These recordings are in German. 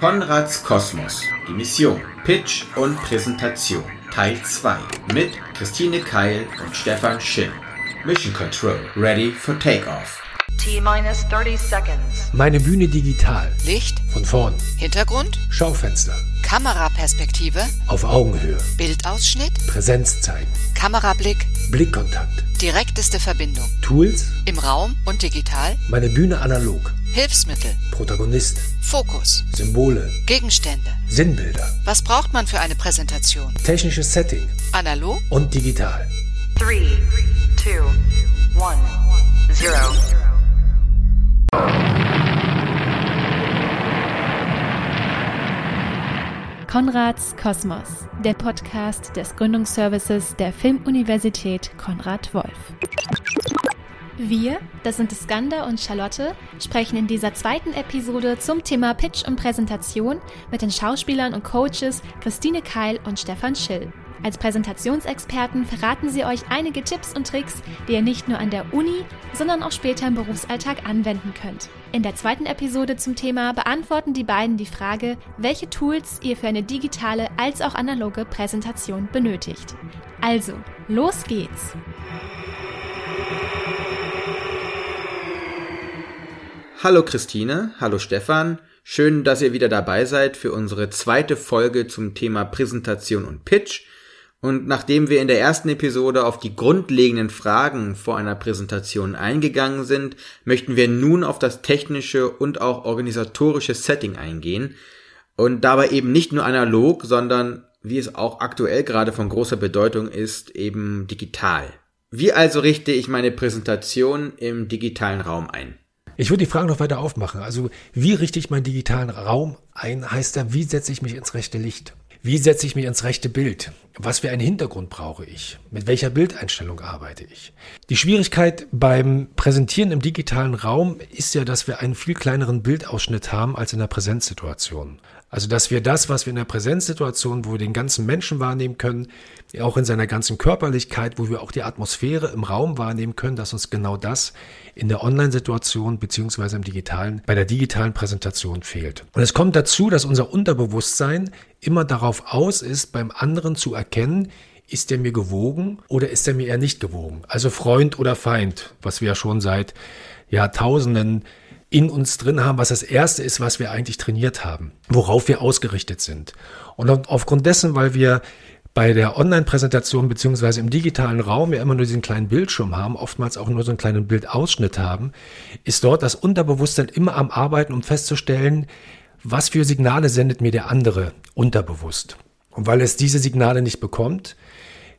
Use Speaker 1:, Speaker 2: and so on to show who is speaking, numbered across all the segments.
Speaker 1: Konrads Kosmos, die Mission, Pitch und Präsentation, Teil 2 mit Christine Keil und Stefan Schill. Mission Control, ready for takeoff.
Speaker 2: T-minus 30 seconds.
Speaker 3: Meine Bühne digital.
Speaker 4: Licht,
Speaker 3: Von vorn.
Speaker 4: Hintergrund,
Speaker 3: Schaufenster.
Speaker 4: Kameraperspektive,
Speaker 3: Auf Augenhöhe.
Speaker 4: Bildausschnitt,
Speaker 3: Präsenz zeigen.
Speaker 4: Kamerablick,
Speaker 3: Blickkontakt.
Speaker 4: direkteste Verbindung.
Speaker 3: Tools.
Speaker 4: Im Raum und digital,
Speaker 3: Meine Bühne analog.
Speaker 4: Hilfsmittel,
Speaker 3: Protagonist.
Speaker 4: Fokus,
Speaker 3: Symbole.
Speaker 4: Gegenstände.
Speaker 3: Sinnbilder.
Speaker 4: Was braucht man für eine Präsentation?
Speaker 3: Technisches Setting.
Speaker 4: Analog,
Speaker 3: Und digital.
Speaker 2: 3, 2, 1, 0.
Speaker 5: Konrads Kosmos, der Podcast des Gründungsservices der Filmuniversität Konrad Wolf. Wir, das sind Skander und Charlotte, sprechen in dieser zweiten Episode zum Thema Pitch und Präsentation mit den Schauspielern und Coaches Christine Keil und Stefan Schill. Als Präsentationsexperten verraten sie euch einige Tipps und Tricks, die ihr nicht nur an der Uni, sondern auch später im Berufsalltag anwenden könnt. In der zweiten Episode zum Thema beantworten die beiden die Frage, welche Tools ihr für eine digitale als auch analoge Präsentation benötigt. Also, los geht's!
Speaker 1: Hallo Christine, hallo Stefan. Schön, dass ihr wieder dabei seid für unsere zweite Folge zum Thema Präsentation und Pitch. Und nachdem wir in der ersten Episode auf die grundlegenden Fragen vor einer Präsentation eingegangen sind, möchten wir nun auf das technische und auch organisatorische Setting eingehen. Und dabei eben nicht nur analog, sondern wie es auch aktuell gerade von großer Bedeutung ist, eben digital. Wie also richte ich meine Präsentation im digitalen Raum ein?
Speaker 3: Ich würde die Frage noch weiter aufmachen. Also, wie richte ich meinen digitalen Raum ein? Heißt da, wie setze ich mich ins rechte Licht? Wie setze ich mich ins rechte Bild? Was für einen Hintergrund brauche ich? Mit welcher Bildeinstellung arbeite ich? Die Schwierigkeit beim Präsentieren im digitalen Raum ist ja, dass wir einen viel kleineren Bildausschnitt haben als in der Präsenzsituation. Also, dass wir das, was wir in der Präsenzsituation, wo wir den ganzen Menschen wahrnehmen können, auch in seiner ganzen Körperlichkeit, wo wir auch die Atmosphäre im Raum wahrnehmen können, dass uns genau das in der Online-Situation beziehungsweise im digitalen, bei der digitalen Präsentation fehlt. Und es kommt dazu, dass unser Unterbewusstsein immer darauf aus ist, beim anderen zu erkennen, ist er mir gewogen oder ist er mir eher nicht gewogen? Also Freund oder Feind, was wir ja schon seit Jahrtausenden in uns drin haben, was das erste ist, was wir eigentlich trainiert haben, worauf wir ausgerichtet sind. Und aufgrund dessen, weil wir bei der Online-Präsentation beziehungsweise im digitalen Raum ja immer nur diesen kleinen Bildschirm haben, oftmals auch nur so einen kleinen Bildausschnitt haben, ist dort das Unterbewusstsein immer am Arbeiten, um festzustellen, was für Signale sendet mir der andere unterbewusst. Und weil es diese Signale nicht bekommt,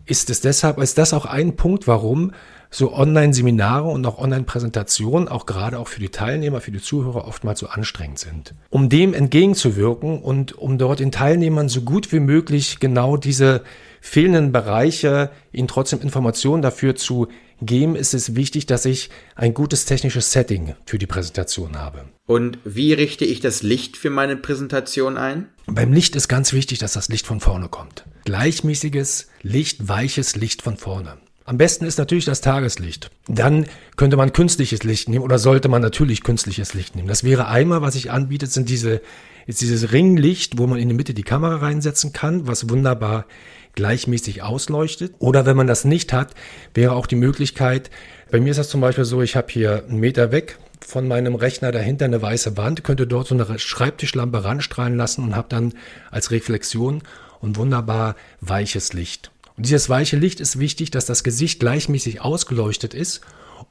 Speaker 3: ist es deshalb, ist das auch ein Punkt, warum so Online-Seminare und auch Online-Präsentationen auch gerade auch für die Teilnehmer, für die Zuhörer oftmals so anstrengend sind. Um dem entgegenzuwirken und um dort den Teilnehmern so gut wie möglich genau diese fehlenden Bereiche, ihnen trotzdem Informationen dafür zu geben, ist es wichtig, dass ich ein gutes technisches Setting für die Präsentation habe.
Speaker 1: Und wie richte ich das Licht für meine Präsentation ein?
Speaker 3: Beim Licht ist ganz wichtig, dass das Licht von vorne kommt. Gleichmäßiges Licht, weiches Licht von vorne. Am besten ist natürlich das Tageslicht. Dann könnte man künstliches Licht nehmen oder sollte man natürlich künstliches Licht nehmen. Das wäre einmal, was sich anbietet, sind diese, ist dieses Ringlicht, wo man in die Mitte die Kamera reinsetzen kann, was wunderbar gleichmäßig ausleuchtet. Oder wenn man das nicht hat, wäre auch die Möglichkeit, bei mir ist das zum Beispiel so, ich habe hier einen Meter weg von meinem Rechner dahinter eine weiße Wand, könnte dort so eine Schreibtischlampe ranstrahlen lassen und habe dann als Reflexion ein wunderbar weiches Licht. Und dieses weiche Licht ist wichtig, dass das Gesicht gleichmäßig ausgeleuchtet ist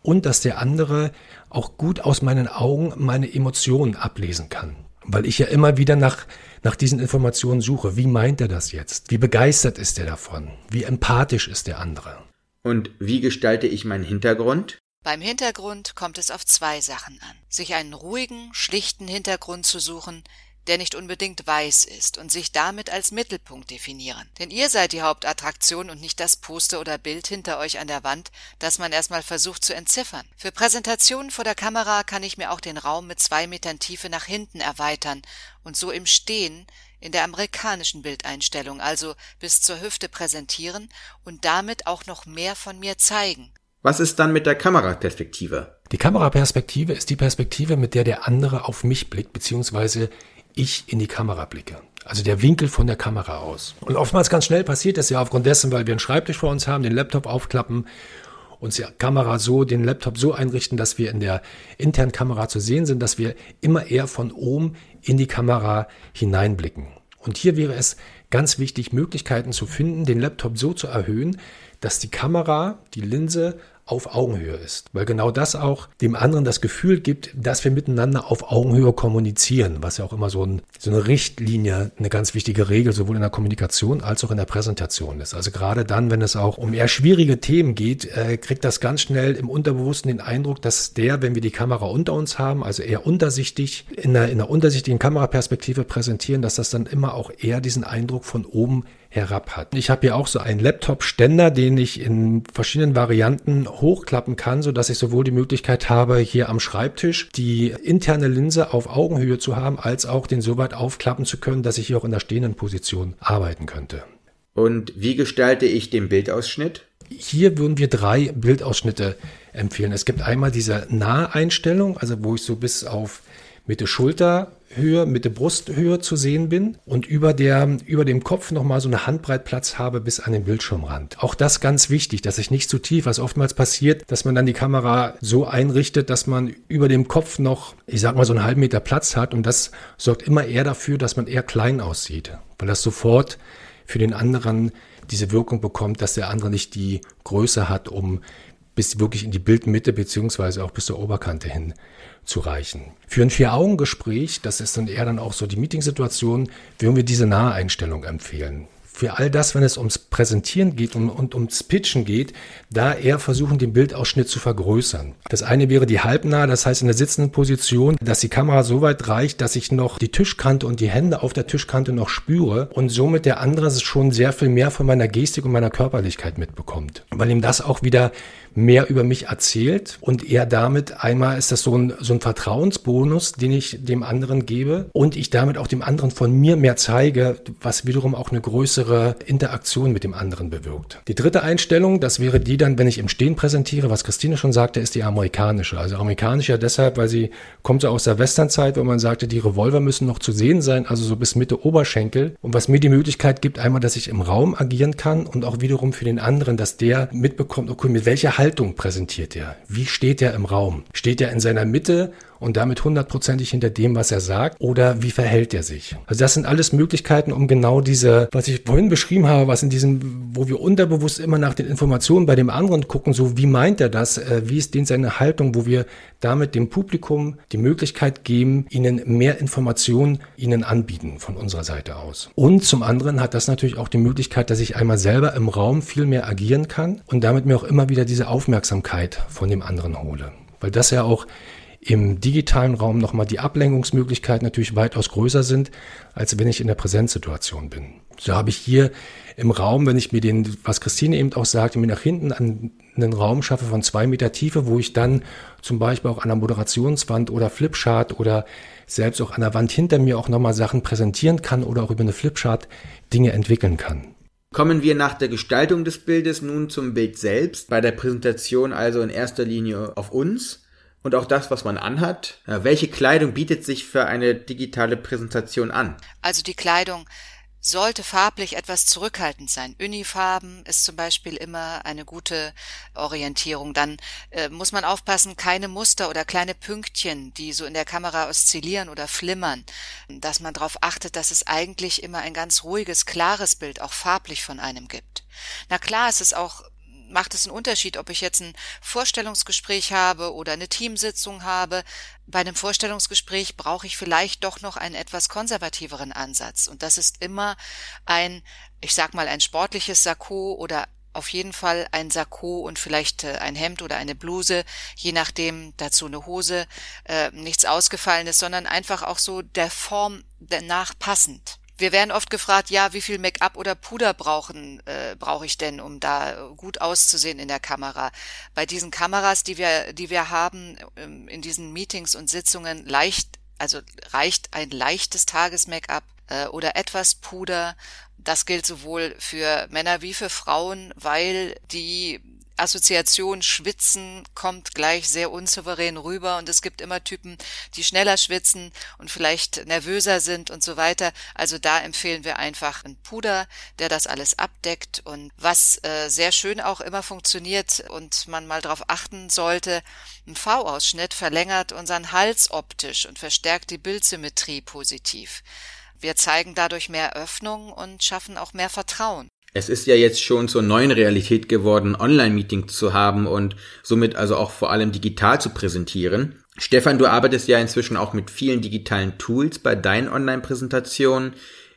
Speaker 3: und dass der andere auch gut aus meinen Augen meine Emotionen ablesen kann. Weil ich ja immer wieder nach, nach diesen Informationen suche. Wie meint er das jetzt? Wie begeistert ist er davon? Wie empathisch ist der andere?
Speaker 1: Und wie gestalte ich meinen Hintergrund?
Speaker 4: Beim Hintergrund kommt es auf zwei Sachen an. Sich einen ruhigen, schlichten Hintergrund zu suchen, der nicht unbedingt weiß ist und sich damit als Mittelpunkt definieren. Denn ihr seid die Hauptattraktion und nicht das Poster oder Bild hinter euch an der Wand, das man erstmal versucht zu entziffern. Für Präsentationen vor der Kamera kann ich mir auch den Raum mit zwei Metern Tiefe nach hinten erweitern und so im Stehen in der amerikanischen Bildeinstellung, also bis zur Hüfte präsentieren und damit auch noch mehr von mir zeigen.
Speaker 1: Was ist dann mit der Kameraperspektive?
Speaker 3: Die Kameraperspektive ist die Perspektive, mit der der andere auf mich blickt, beziehungsweise ich in die Kamera blicke. Also der Winkel von der Kamera aus. Und oftmals ganz schnell passiert das ja aufgrund dessen, weil wir einen Schreibtisch vor uns haben, den Laptop aufklappen, uns die Kamera so, den Laptop so einrichten, dass wir in der internen Kamera zu sehen sind, dass wir immer eher von oben in die Kamera hineinblicken. Und hier wäre es ganz wichtig, Möglichkeiten zu finden, den Laptop so zu erhöhen, dass die Kamera, die Linse auf Augenhöhe ist. Weil genau das auch dem anderen das Gefühl gibt, dass wir miteinander auf Augenhöhe kommunizieren, was ja auch immer so, ein, so eine Richtlinie, eine ganz wichtige Regel, sowohl in der Kommunikation als auch in der Präsentation ist. Also gerade dann, wenn es auch um eher schwierige Themen geht, äh, kriegt das ganz schnell im Unterbewussten den Eindruck, dass der, wenn wir die Kamera unter uns haben, also eher untersichtig, in einer, in einer untersichtigen Kameraperspektive präsentieren, dass das dann immer auch eher diesen Eindruck von oben herab hat. Ich habe hier auch so einen Laptop-Ständer, den ich in verschiedenen Varianten hochklappen kann, so dass ich sowohl die Möglichkeit habe, hier am Schreibtisch die interne Linse auf Augenhöhe zu haben, als auch den so weit aufklappen zu können, dass ich hier auch in der stehenden Position arbeiten könnte.
Speaker 1: Und wie gestalte ich den Bildausschnitt?
Speaker 3: Hier würden wir drei Bildausschnitte empfehlen. Es gibt einmal diese Naheinstellung, also wo ich so bis auf Mitte Schulterhöhe, Mitte Brusthöhe zu sehen bin und über, der, über dem Kopf nochmal so eine Handbreit Platz habe bis an den Bildschirmrand. Auch das ganz wichtig, dass ich nicht zu tief, was oftmals passiert, dass man dann die Kamera so einrichtet, dass man über dem Kopf noch, ich sag mal, so einen halben Meter Platz hat und das sorgt immer eher dafür, dass man eher klein aussieht, weil das sofort für den anderen diese Wirkung bekommt, dass der andere nicht die Größe hat, um bis wirklich in die Bildmitte beziehungsweise auch bis zur Oberkante hin zu reichen. Für ein Vier-Augen-Gespräch, das ist dann eher dann auch so die Meetingsituation, würden wir diese Naheinstellung empfehlen für all das, wenn es ums Präsentieren geht und, und ums Pitchen geht, da eher versuchen, den Bildausschnitt zu vergrößern. Das eine wäre die halbnahe, das heißt in der sitzenden Position, dass die Kamera so weit reicht, dass ich noch die Tischkante und die Hände auf der Tischkante noch spüre und somit der andere schon sehr viel mehr von meiner Gestik und meiner Körperlichkeit mitbekommt. Weil ihm das auch wieder mehr über mich erzählt und er damit einmal ist das so ein, so ein Vertrauensbonus, den ich dem anderen gebe und ich damit auch dem anderen von mir mehr zeige, was wiederum auch eine größere Interaktion mit dem anderen bewirkt. Die dritte Einstellung, das wäre die dann, wenn ich im Stehen präsentiere, was Christine schon sagte, ist die amerikanische. Also amerikanische deshalb, weil sie kommt so aus der Westernzeit, wo man sagte, die Revolver müssen noch zu sehen sein, also so bis Mitte Oberschenkel und was mir die Möglichkeit gibt, einmal, dass ich im Raum agieren kann und auch wiederum für den anderen, dass der mitbekommt, okay, mit welcher Haltung präsentiert er? Wie steht er im Raum? Steht er in seiner Mitte und damit hundertprozentig hinter dem, was er sagt? Oder wie verhält er sich? Also das sind alles Möglichkeiten, um genau diese, was ich vorhin beschrieben habe, was in diesem, wo wir unterbewusst immer nach den Informationen bei dem anderen gucken, so wie meint er das, äh, wie ist denn seine Haltung, wo wir damit dem Publikum die Möglichkeit geben, ihnen mehr Informationen ihnen anbieten von unserer Seite aus. Und zum anderen hat das natürlich auch die Möglichkeit, dass ich einmal selber im Raum viel mehr agieren kann und damit mir auch immer wieder diese Aufmerksamkeit von dem anderen hole. Weil das ja auch im digitalen Raum nochmal die Ablenkungsmöglichkeiten natürlich weitaus größer sind, als wenn ich in der Präsenzsituation bin. So habe ich hier im Raum, wenn ich mir den, was Christine eben auch sagte, mir nach hinten an einen Raum schaffe von zwei Meter Tiefe, wo ich dann zum Beispiel auch an der Moderationswand oder Flipchart oder selbst auch an der Wand hinter mir auch nochmal Sachen präsentieren kann oder auch über eine Flipchart Dinge entwickeln kann.
Speaker 1: Kommen wir nach der Gestaltung des Bildes nun zum Bild selbst, bei der Präsentation also in erster Linie auf uns und auch das, was man anhat. Welche Kleidung bietet sich für eine digitale Präsentation an?
Speaker 4: Also die Kleidung sollte farblich etwas zurückhaltend sein. Unifarben ist zum Beispiel immer eine gute Orientierung. Dann äh, muss man aufpassen, keine Muster oder kleine Pünktchen, die so in der Kamera oszillieren oder flimmern, dass man darauf achtet, dass es eigentlich immer ein ganz ruhiges, klares Bild auch farblich von einem gibt. Na klar, es ist auch macht es einen Unterschied, ob ich jetzt ein Vorstellungsgespräch habe oder eine Teamsitzung habe. Bei einem Vorstellungsgespräch brauche ich vielleicht doch noch einen etwas konservativeren Ansatz. Und das ist immer ein, ich sag mal, ein sportliches Sakko oder auf jeden Fall ein Sakko und vielleicht äh, ein Hemd oder eine Bluse, je nachdem dazu eine Hose, äh, nichts ausgefallenes, sondern einfach auch so der Form danach passend. Wir werden oft gefragt, ja, wie viel Make-up oder Puder brauchen äh, brauche ich denn, um da gut auszusehen in der Kamera? Bei diesen Kameras, die wir die wir haben ähm, in diesen Meetings und Sitzungen, leicht also reicht ein leichtes Tages-Make-up äh, oder etwas Puder. Das gilt sowohl für Männer wie für Frauen, weil die Assoziation Schwitzen kommt gleich sehr unsouverän rüber und es gibt immer Typen, die schneller schwitzen und vielleicht nervöser sind und so weiter. Also da empfehlen wir einfach einen Puder, der das alles abdeckt und was äh, sehr schön auch immer funktioniert und man mal darauf achten sollte, ein V-Ausschnitt verlängert unseren Hals optisch und verstärkt die Bildsymmetrie positiv. Wir zeigen dadurch mehr Öffnung und schaffen auch mehr Vertrauen.
Speaker 1: Es ist ja jetzt schon zur neuen Realität geworden, Online-Meeting zu haben und somit also auch vor allem digital zu präsentieren. Stefan, du arbeitest ja inzwischen auch mit vielen digitalen Tools bei deinen Online-Präsentationen.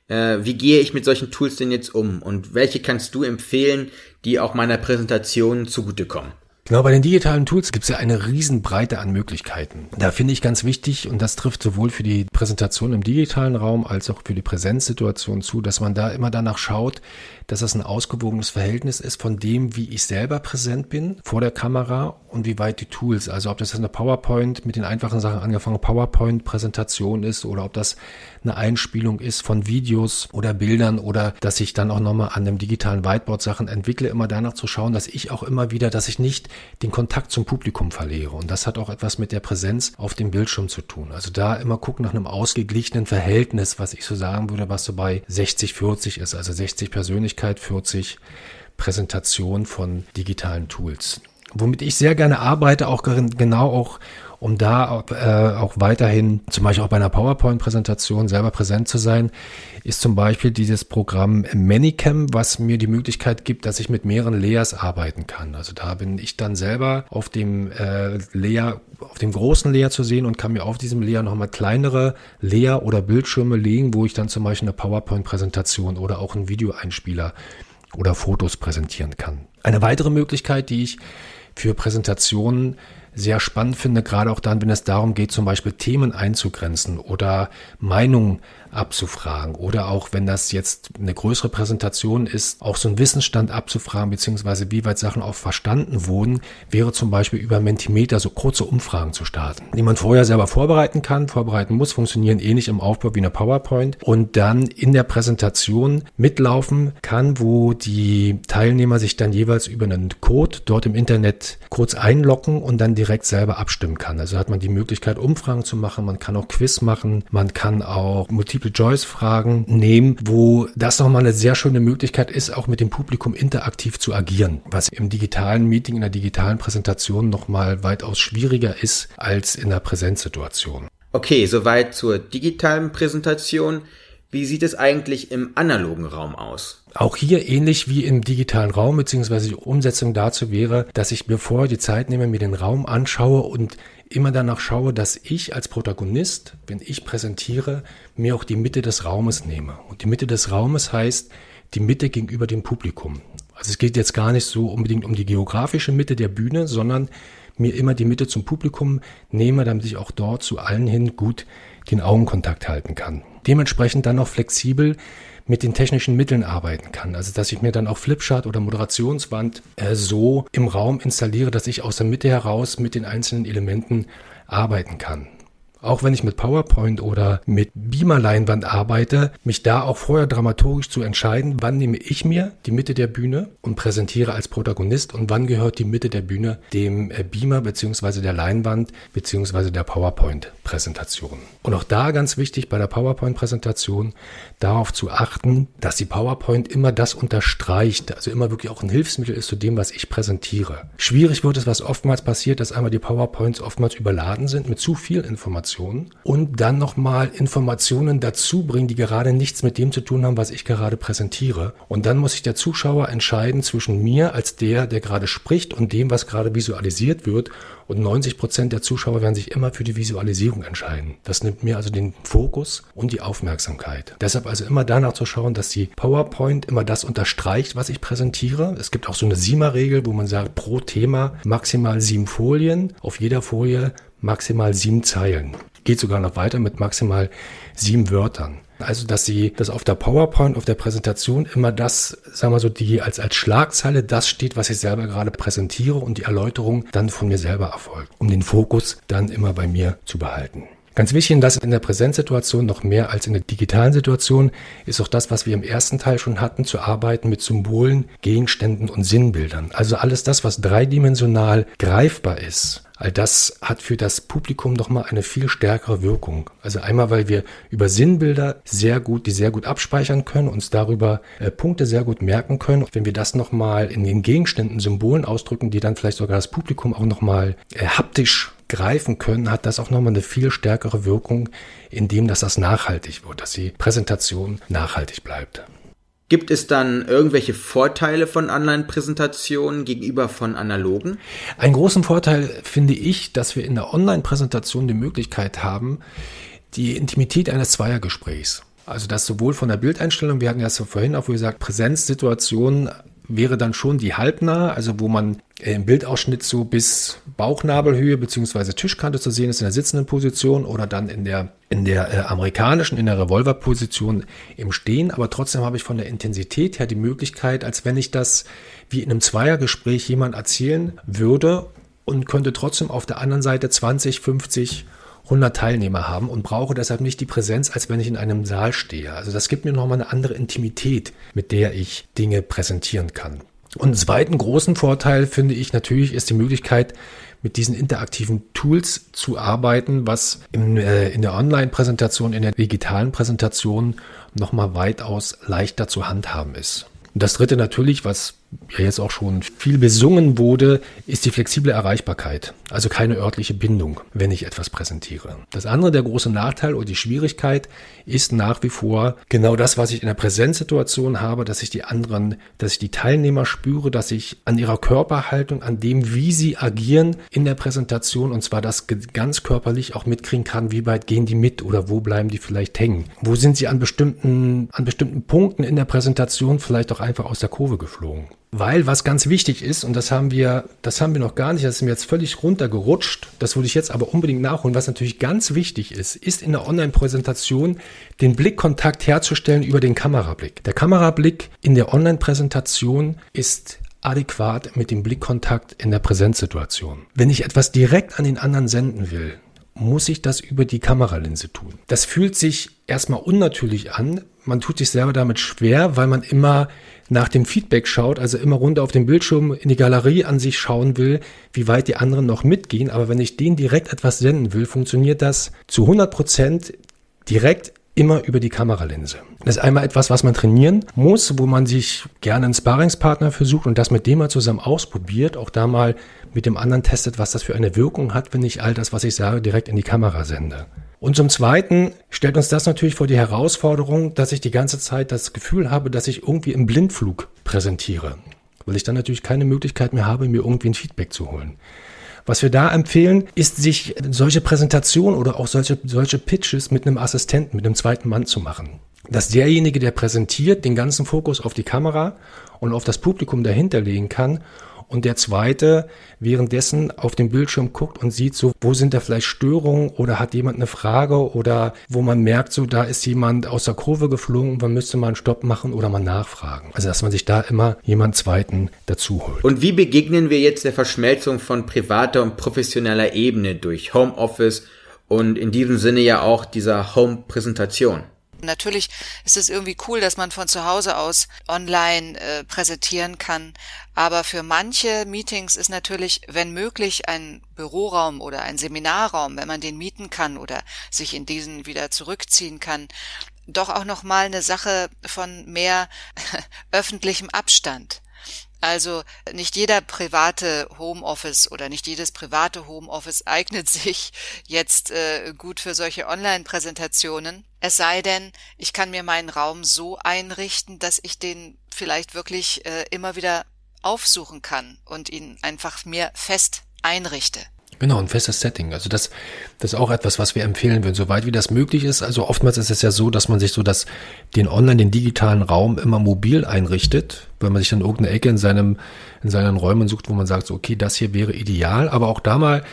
Speaker 1: Äh, wie gehe ich mit solchen Tools denn jetzt um und welche kannst du empfehlen, die auch meiner Präsentation zugutekommen?
Speaker 3: Genau, bei den digitalen Tools gibt es ja eine Riesenbreite an Möglichkeiten. Da finde ich ganz wichtig, und das trifft sowohl für die Präsentation im digitalen Raum als auch für die Präsenzsituation zu, dass man da immer danach schaut, dass das ein ausgewogenes Verhältnis ist von dem, wie ich selber präsent bin vor der Kamera und wie weit die Tools, also ob das eine PowerPoint mit den einfachen Sachen angefangen PowerPoint-Präsentation ist oder ob das eine Einspielung ist von Videos oder Bildern oder dass ich dann auch nochmal an dem digitalen Whiteboard Sachen entwickle, immer danach zu schauen, dass ich auch immer wieder, dass ich nicht den Kontakt zum Publikum verliere. Und das hat auch etwas mit der Präsenz auf dem Bildschirm zu tun. Also da immer gucken nach einem ausgeglichenen Verhältnis, was ich so sagen würde, was so bei 60-40 ist. Also 60 Persönlichkeit, 40 Präsentation von digitalen Tools. Womit ich sehr gerne arbeite, auch genau auch um da äh, auch weiterhin, zum Beispiel auch bei einer PowerPoint-Präsentation selber präsent zu sein, ist zum Beispiel dieses Programm Manicam, was mir die Möglichkeit gibt, dass ich mit mehreren Layers arbeiten kann. Also da bin ich dann selber auf dem äh, Layer, auf dem großen Layer zu sehen und kann mir auf diesem Layer nochmal kleinere Layer oder Bildschirme legen, wo ich dann zum Beispiel eine PowerPoint-Präsentation oder auch einen Videoeinspieler oder Fotos präsentieren kann. Eine weitere Möglichkeit, die ich für Präsentationen sehr spannend finde, gerade auch dann, wenn es darum geht, zum Beispiel Themen einzugrenzen oder Meinungen abzufragen. Oder auch wenn das jetzt eine größere Präsentation ist, auch so einen Wissensstand abzufragen, beziehungsweise wie weit Sachen auch verstanden wurden, wäre zum Beispiel über Mentimeter so kurze Umfragen zu starten, die man vorher selber vorbereiten kann, vorbereiten muss, funktionieren ähnlich im Aufbau wie eine PowerPoint. Und dann in der Präsentation mitlaufen kann, wo die Teilnehmer sich dann jeweils über einen Code dort im Internet kurz einloggen und dann direkt selber abstimmen kann. Also hat man die Möglichkeit, Umfragen zu machen, man kann auch Quiz machen, man kann auch Multiple Multiple-Choice-Fragen nehmen, wo das nochmal eine sehr schöne Möglichkeit ist, auch mit dem Publikum interaktiv zu agieren, was im digitalen Meeting, in der digitalen Präsentation nochmal weitaus schwieriger ist als in der Präsenzsituation.
Speaker 1: Okay, soweit zur digitalen Präsentation. Wie sieht es eigentlich im analogen Raum aus?
Speaker 3: Auch hier ähnlich wie im digitalen Raum, beziehungsweise die Umsetzung dazu wäre, dass ich mir vorher die Zeit nehme, mir den Raum anschaue und immer danach schaue, dass ich als Protagonist, wenn ich präsentiere, mir auch die Mitte des Raumes nehme. Und die Mitte des Raumes heißt die Mitte gegenüber dem Publikum. Also es geht jetzt gar nicht so unbedingt um die geografische Mitte der Bühne, sondern mir immer die Mitte zum Publikum nehme, damit ich auch dort zu allen hin gut den Augenkontakt halten kann. Dementsprechend dann auch flexibel mit den technischen Mitteln arbeiten kann. Also dass ich mir dann auch Flipchart oder Moderationswand äh, so im Raum installiere, dass ich aus der Mitte heraus mit den einzelnen Elementen arbeiten kann auch wenn ich mit PowerPoint oder mit Beamer-Leinwand arbeite, mich da auch vorher dramaturgisch zu entscheiden, wann nehme ich mir die Mitte der Bühne und präsentiere als Protagonist und wann gehört die Mitte der Bühne dem äh, Beamer beziehungsweise der Leinwand beziehungsweise der PowerPoint-Präsentation. Und auch da ganz wichtig bei der PowerPoint-Präsentation darauf zu achten, dass die PowerPoint immer das unterstreicht, also immer wirklich auch ein Hilfsmittel ist zu dem, was ich präsentiere. Schwierig wird es, was oftmals passiert, dass einmal die PowerPoints oftmals überladen sind mit zu viel Information Informationen und dann nochmal Informationen dazu bringen, die gerade nichts mit dem zu tun haben, was ich gerade präsentiere. Und dann muss sich der Zuschauer entscheiden zwischen mir als der, der gerade spricht und dem, was gerade visualisiert wird. Und 90 Prozent der Zuschauer werden sich immer für die Visualisierung entscheiden. Das nimmt mir also den Fokus und die Aufmerksamkeit. Deshalb also immer danach zu schauen, dass die PowerPoint immer das unterstreicht, was ich präsentiere. Es gibt auch so eine SIMA-Regel, wo man sagt, pro Thema maximal sieben Folien. Auf jeder Folie maximal sieben Zeilen. Geht sogar noch weiter mit maximal sieben Wörtern. Also, dass sie, dass auf der PowerPoint, auf der Präsentation immer das, sagen wir so, die als, als Schlagzeile das steht, was ich selber gerade präsentiere und die Erläuterung dann von mir selber erfolgt, um den Fokus dann immer bei mir zu behalten. Ganz wichtig, und das in der Präsenzsituation noch mehr als in der digitalen Situation, ist auch das, was wir im ersten Teil schon hatten, zu arbeiten mit Symbolen, Gegenständen und Sinnbildern. Also alles das, was dreidimensional greifbar ist. All das hat für das Publikum nochmal eine viel stärkere Wirkung. Also einmal, weil wir über Sinnbilder sehr gut, die sehr gut abspeichern können, uns darüber äh, Punkte sehr gut merken können. Wenn wir das nochmal in den Gegenständen, Symbolen ausdrücken, die dann vielleicht sogar das Publikum auch nochmal äh, haptisch greifen können, hat das auch nochmal eine viel stärkere Wirkung, indem dass das nachhaltig wird, dass die Präsentation nachhaltig bleibt.
Speaker 1: Gibt es dann irgendwelche Vorteile von Online-Präsentationen gegenüber von analogen?
Speaker 3: Einen großen Vorteil finde ich, dass wir in der Online-Präsentation die Möglichkeit haben, die Intimität eines Zweiergesprächs. Also das sowohl von der Bildeinstellung, wir hatten ja vorhin auch, wie gesagt, Präsenzsituationen wäre dann schon die halbnah, also wo man äh, im Bildausschnitt so bis Bauchnabelhöhe beziehungsweise Tischkante zu sehen ist in der sitzenden Position oder dann in der in der äh, amerikanischen in der Revolverposition im Stehen, aber trotzdem habe ich von der Intensität her die Möglichkeit, als wenn ich das wie in einem Zweiergespräch jemand erzählen würde und könnte trotzdem auf der anderen Seite 20, 50 100 Teilnehmer haben und brauche deshalb nicht die Präsenz, als wenn ich in einem Saal stehe. Also das gibt mir nochmal eine andere Intimität, mit der ich Dinge präsentieren kann. Und einen zweiten großen Vorteil finde ich natürlich ist die Möglichkeit, mit diesen interaktiven Tools zu arbeiten, was in, äh, in der Online-Präsentation, in der digitalen Präsentation nochmal weitaus leichter zu handhaben ist. Und das dritte natürlich, was ja jetzt auch schon viel besungen wurde, ist die flexible Erreichbarkeit. Also keine örtliche Bindung, wenn ich etwas präsentiere. Das andere, der große Nachteil oder die Schwierigkeit ist nach wie vor genau das, was ich in der Präsenzsituation habe, dass ich die anderen, dass ich die Teilnehmer spüre, dass ich an ihrer Körperhaltung, an dem, wie sie agieren in der Präsentation und zwar das ganz körperlich auch mitkriegen kann, wie weit gehen die mit oder wo bleiben die vielleicht hängen. Wo sind sie an bestimmten, an bestimmten Punkten in der Präsentation vielleicht auch einfach aus der Kurve geflogen. Weil was ganz wichtig ist, und das haben wir, das haben wir noch gar nicht, das ist mir jetzt völlig runtergerutscht, das würde ich jetzt aber unbedingt nachholen, was natürlich ganz wichtig ist, ist in der Online-Präsentation den Blickkontakt herzustellen über den Kamerablick. Der Kamerablick in der Online-Präsentation ist adäquat mit dem Blickkontakt in der Präsenzsituation. Wenn ich etwas direkt an den anderen senden will, muss ich das über die Kameralinse tun. Das fühlt sich erstmal unnatürlich an. Man tut sich selber damit schwer, weil man immer nach dem Feedback schaut, also immer runter auf den Bildschirm in die Galerie an sich schauen will, wie weit die anderen noch mitgehen. Aber wenn ich denen direkt etwas senden will, funktioniert das zu 100 Prozent direkt immer über die Kameralinse. Das ist einmal etwas, was man trainieren muss, wo man sich gerne einen Sparringspartner versucht und das mit dem mal zusammen ausprobiert, auch da mal mit dem anderen testet, was das für eine Wirkung hat, wenn ich all das, was ich sage, direkt in die Kamera sende. Und zum Zweiten stellt uns das natürlich vor die Herausforderung, dass ich die ganze Zeit das Gefühl habe, dass ich irgendwie im Blindflug präsentiere, weil ich dann natürlich keine Möglichkeit mehr habe, mir irgendwie ein Feedback zu holen. Was wir da empfehlen, ist sich solche Präsentationen oder auch solche, solche Pitches mit einem Assistenten, mit einem zweiten Mann zu machen. Dass derjenige, der präsentiert, den ganzen Fokus auf die Kamera und auf das Publikum dahinter legen kann und der zweite währenddessen auf den Bildschirm guckt und sieht so, wo sind da vielleicht Störungen oder hat jemand eine Frage oder wo man merkt, so da ist jemand aus der Kurve geflogen, man müsste mal einen Stopp machen oder mal nachfragen. Also dass man sich da immer jemand zweiten dazu holt.
Speaker 1: Und wie begegnen wir jetzt der Verschmelzung von privater und professioneller Ebene durch Homeoffice und in diesem Sinne ja auch dieser Home-Präsentation?
Speaker 4: Natürlich ist es irgendwie cool, dass man von zu Hause aus online äh, präsentieren kann. Aber für manche Meetings ist natürlich, wenn möglich, ein Büroraum oder ein Seminarraum, wenn man den mieten kann oder sich in diesen wieder zurückziehen kann, doch auch nochmal eine Sache von mehr öffentlichem Abstand. Also nicht jeder private Homeoffice oder nicht jedes private Homeoffice eignet sich jetzt äh, gut für solche Online-Präsentationen. Es sei denn, ich kann mir meinen Raum so einrichten, dass ich den vielleicht wirklich äh, immer wieder aufsuchen kann und ihn einfach mir fest einrichte.
Speaker 3: Genau, ein festes Setting. Also das, das ist auch etwas, was wir empfehlen würden, soweit wie das möglich ist. Also oftmals ist es ja so, dass man sich so das, den online, den digitalen Raum immer mobil einrichtet, weil man sich dann irgendeine Ecke in seinem, in seinen Räumen sucht, wo man sagt, so, okay, das hier wäre ideal. Aber auch da mal,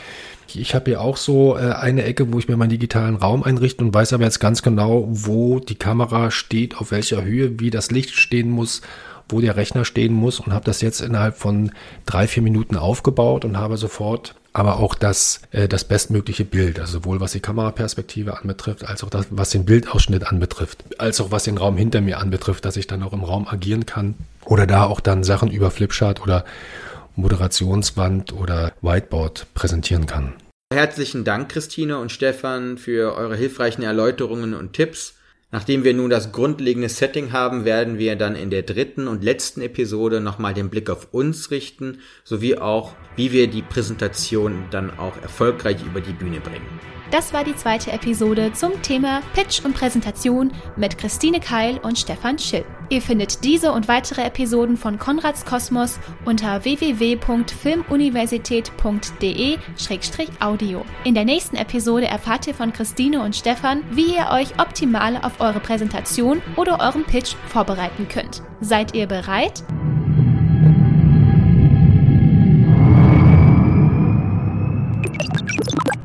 Speaker 3: ich habe hier auch so äh, eine Ecke, wo ich mir meinen digitalen Raum einrichte und weiß aber jetzt ganz genau, wo die Kamera steht, auf welcher Höhe, wie das Licht stehen muss wo der Rechner stehen muss und habe das jetzt innerhalb von drei, vier Minuten aufgebaut und habe sofort aber auch das, äh, das bestmögliche Bild, also sowohl was die Kameraperspektive anbetrifft, als auch das, was den Bildausschnitt anbetrifft, als auch was den Raum hinter mir anbetrifft, dass ich dann auch im Raum agieren kann oder da auch dann Sachen über Flipchart oder Moderationswand oder Whiteboard präsentieren kann.
Speaker 1: Herzlichen Dank, Christine und Stefan, für eure hilfreichen Erläuterungen und Tipps. Nachdem wir nun das grundlegende Setting haben, werden wir dann in der dritten und letzten Episode nochmal den Blick auf uns richten, sowie auch, wie wir die Präsentation dann auch erfolgreich über die Bühne bringen.
Speaker 5: Das war die zweite Episode zum Thema Pitch und Präsentation mit Christine Keil und Stefan Schill. Ihr findet diese und weitere Episoden von Konrads Kosmos unter www.filmuniversität.de-audio. In der nächsten Episode erfahrt ihr von Christine und Stefan, wie ihr euch optimal auf eure Präsentation oder euren Pitch vorbereiten könnt. Seid ihr bereit?